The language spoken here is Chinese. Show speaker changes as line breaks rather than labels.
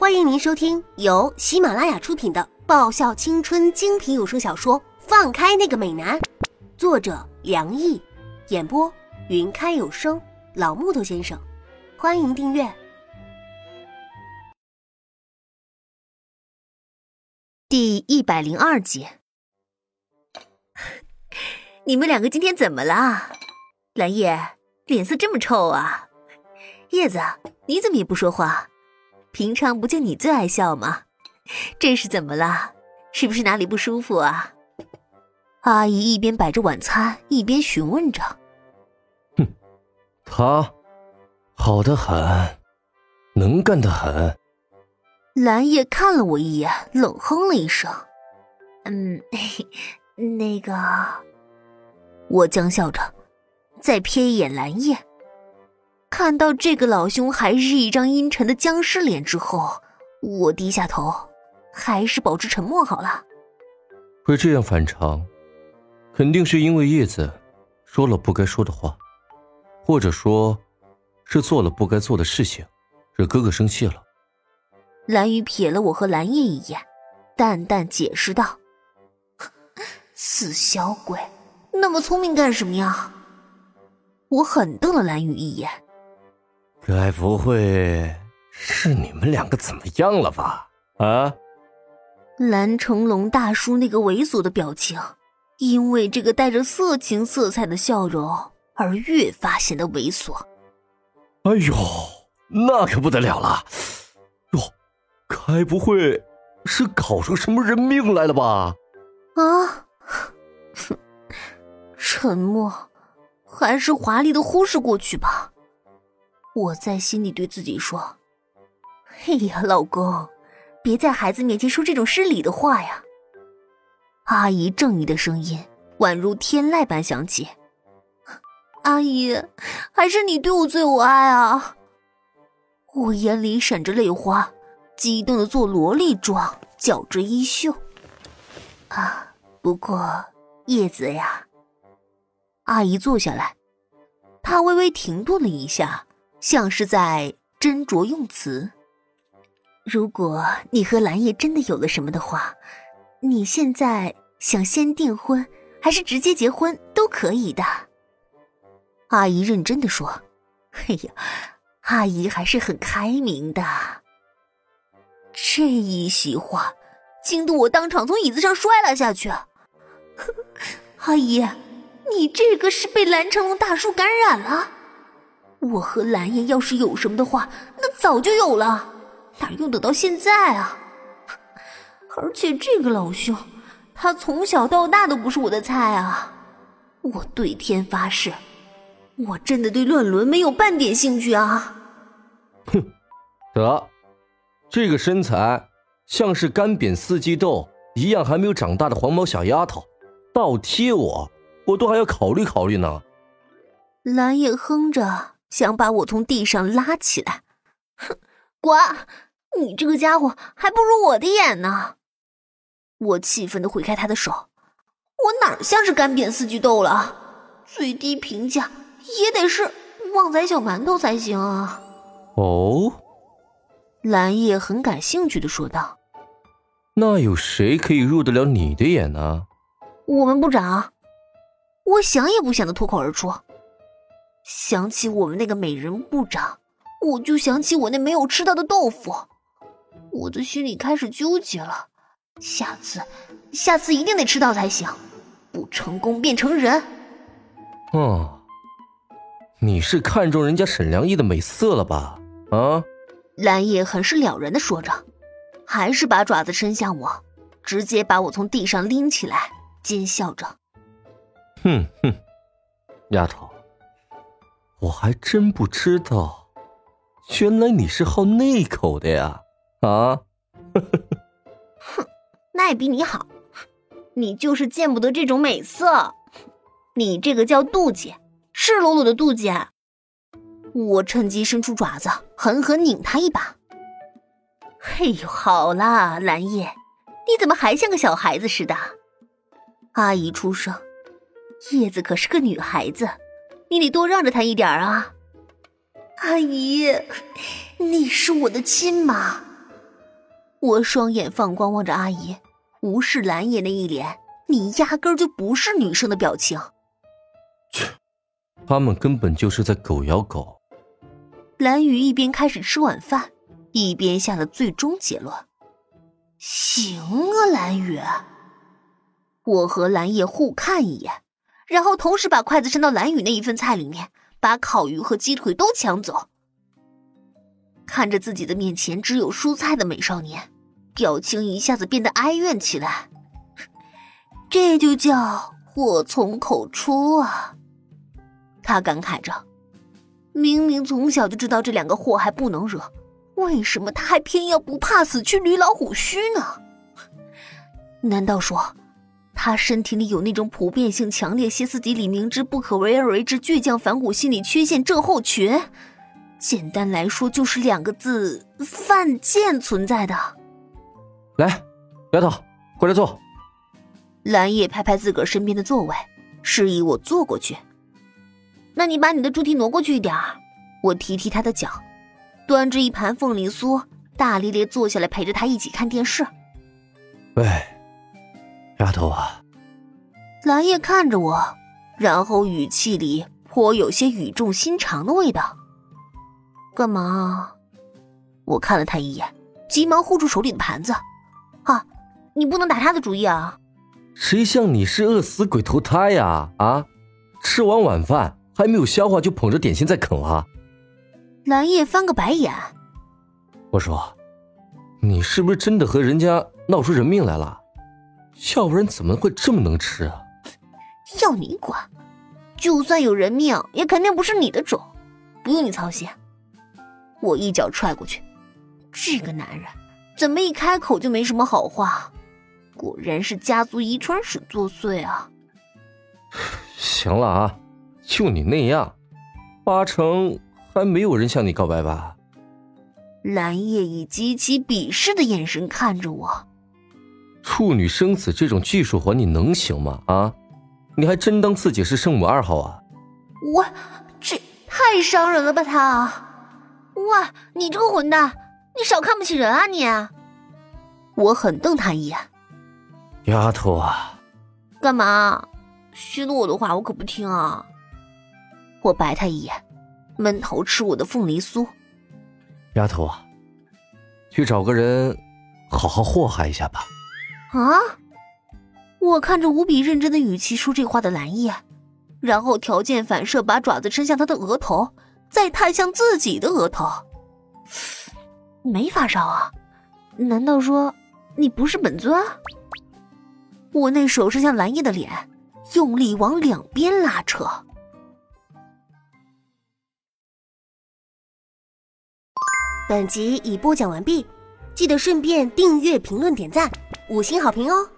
欢迎您收听由喜马拉雅出品的爆笑青春精品有声小说《放开那个美男》，作者梁毅，演播云开有声老木头先生。欢迎订阅第一百零二集。
你们两个今天怎么了？蓝叶脸色这么臭啊！叶子，你怎么也不说话？平常不就你最爱笑吗？这是怎么了？是不是哪里不舒服啊？
阿姨一边摆着晚餐，一边询问着。
哼，他好的很，能干的很。
蓝叶看了我一眼，冷哼了一声：“
嗯，那个……”
我僵笑着，再瞥一眼蓝叶。看到这个老兄还是一张阴沉的僵尸脸之后，我低下头，还是保持沉默好了。
会这样反常，肯定是因为叶子说了不该说的话，或者说，是做了不该做的事情，惹哥哥生气了。
蓝雨瞥了我和蓝叶一眼，淡淡解释道：“死小鬼，那么聪明干什么呀？”我狠瞪了蓝雨一眼。
该不会是你们两个怎么样了吧？啊！
蓝成龙大叔那个猥琐的表情，因为这个带着色情色彩的笑容而越发显得猥琐。
哎呦，那可不得了了！哟，该不会是搞出什么人命来了吧？
啊！哼，沉默，还是华丽的忽视过去吧。我在心里对自己说：“哎呀，老公，别在孩子面前说这种失礼的话呀。”阿姨正义的声音宛如天籁般响起：“阿姨，还是你对我最有爱啊！”我眼里闪着泪花，激动的做萝莉状，绞着衣袖。啊，不过叶子呀，阿姨坐下来，她微微停顿了一下。像是在斟酌用词。如果你和蓝叶真的有了什么的话，你现在想先订婚还是直接结婚都可以的。阿姨认真的说：“哎呀，阿姨还是很开明的。”这一席话惊得我当场从椅子上摔了下去。阿姨，你这个是被蓝成龙大叔感染了？我和蓝叶要是有什么的话，那早就有了，哪用得到现在啊？而且这个老兄，他从小到大都不是我的菜啊！我对天发誓，我真的对乱伦没有半点兴趣啊！
哼，得，这个身材像是干瘪四季豆一样还没有长大的黄毛小丫头，倒贴我，我都还要考虑考虑呢。
蓝叶哼着。想把我从地上拉起来，哼，滚！你这个家伙还不如我的眼呢！我气愤的挥开他的手，我哪像是干煸四季豆了？最低评价也得是旺仔小馒头才行啊！
哦，
蓝叶很感兴趣的说道：“
那有谁可以入得了你的眼呢？”
我们部长，我想也不想的脱口而出。想起我们那个美人部长，我就想起我那没有吃到的豆腐，我的心里开始纠结了。下次，下次一定得吃到才行，不成功变成人。
哦，你是看中人家沈良义的美色了吧？啊！
蓝叶很是了然的说着，还是把爪子伸向我，直接把我从地上拎起来，奸笑着：“
哼哼，丫头。”我还真不知道，原来你是好那口的呀！啊，
哼，那也比你好，你就是见不得这种美色，你这个叫妒忌，赤裸裸的妒忌。我趁机伸出爪子，狠狠拧他一把。哎呦，好啦，蓝叶，你怎么还像个小孩子似的？阿姨出声，叶子可是个女孩子。你得多让着他一点啊，阿姨，你是我的亲妈，我双眼放光望着阿姨，无视蓝叶那一脸“你压根儿就不是女生”的表情。
切，他们根本就是在狗咬狗。
蓝雨一边开始吃晚饭，一边下了最终结论：“行啊，蓝雨。”我和蓝叶互看一眼，然后同时把筷子伸到蓝雨那一份菜里面，把烤鱼和鸡腿都抢走。看着自己的面前只有蔬菜的美少年，表情一下子变得哀怨起来。这就叫祸从口出啊！他感慨着，明明从小就知道这两个祸害不能惹，为什么他还偏要不怕死去驴老虎须呢？难道说？他身体里有那种普遍性强烈歇斯底里、明知不可为而为之倔强反骨心理缺陷症候群，简单来说就是两个字：犯贱存在的。
来，丫头，过来坐。
蓝叶拍拍自个儿身边的座位，示意我坐过去。那你把你的猪蹄挪过去一点儿，我提提他的脚，端着一盘凤梨酥，大咧咧坐下来陪着他一起看电视。
喂。丫头啊，
蓝叶看着我，然后语气里颇有些语重心长的味道。干嘛？我看了他一眼，急忙护住手里的盘子。啊，你不能打他的主意啊！
谁像你是饿死鬼投胎呀？啊，吃完晚饭还没有消化就捧着点心在啃啊！
蓝叶翻个白眼。
我说，你是不是真的和人家闹出人命来了？要不然怎么会这么能吃啊？
要你管！就算有人命，也肯定不是你的种，不用你操心。我一脚踹过去，这个男人怎么一开口就没什么好话？果然是家族遗传史作祟啊！
行了啊，就你那样，八成还没有人向你告白吧？
蓝叶以极其鄙视的眼神看着我。
处女生子这种技术活你能行吗？啊，你还真当自己是圣母二号啊？
我这太伤人了吧他！哇，你这个混蛋，你少看不起人啊你！我狠瞪他一眼。
丫头啊，
干嘛？虚了我的话我可不听啊！我白他一眼，闷头吃我的凤梨酥。
丫头啊，去找个人好好祸害一下吧。
啊！我看着无比认真的语气说这话的蓝叶，然后条件反射把爪子伸向他的额头，再探向自己的额头。没发烧啊？难道说你不是本尊？我那手伸向蓝叶的脸，用力往两边拉扯。本集已播讲完毕，记得顺便订阅、评论、点赞。五星好评哦！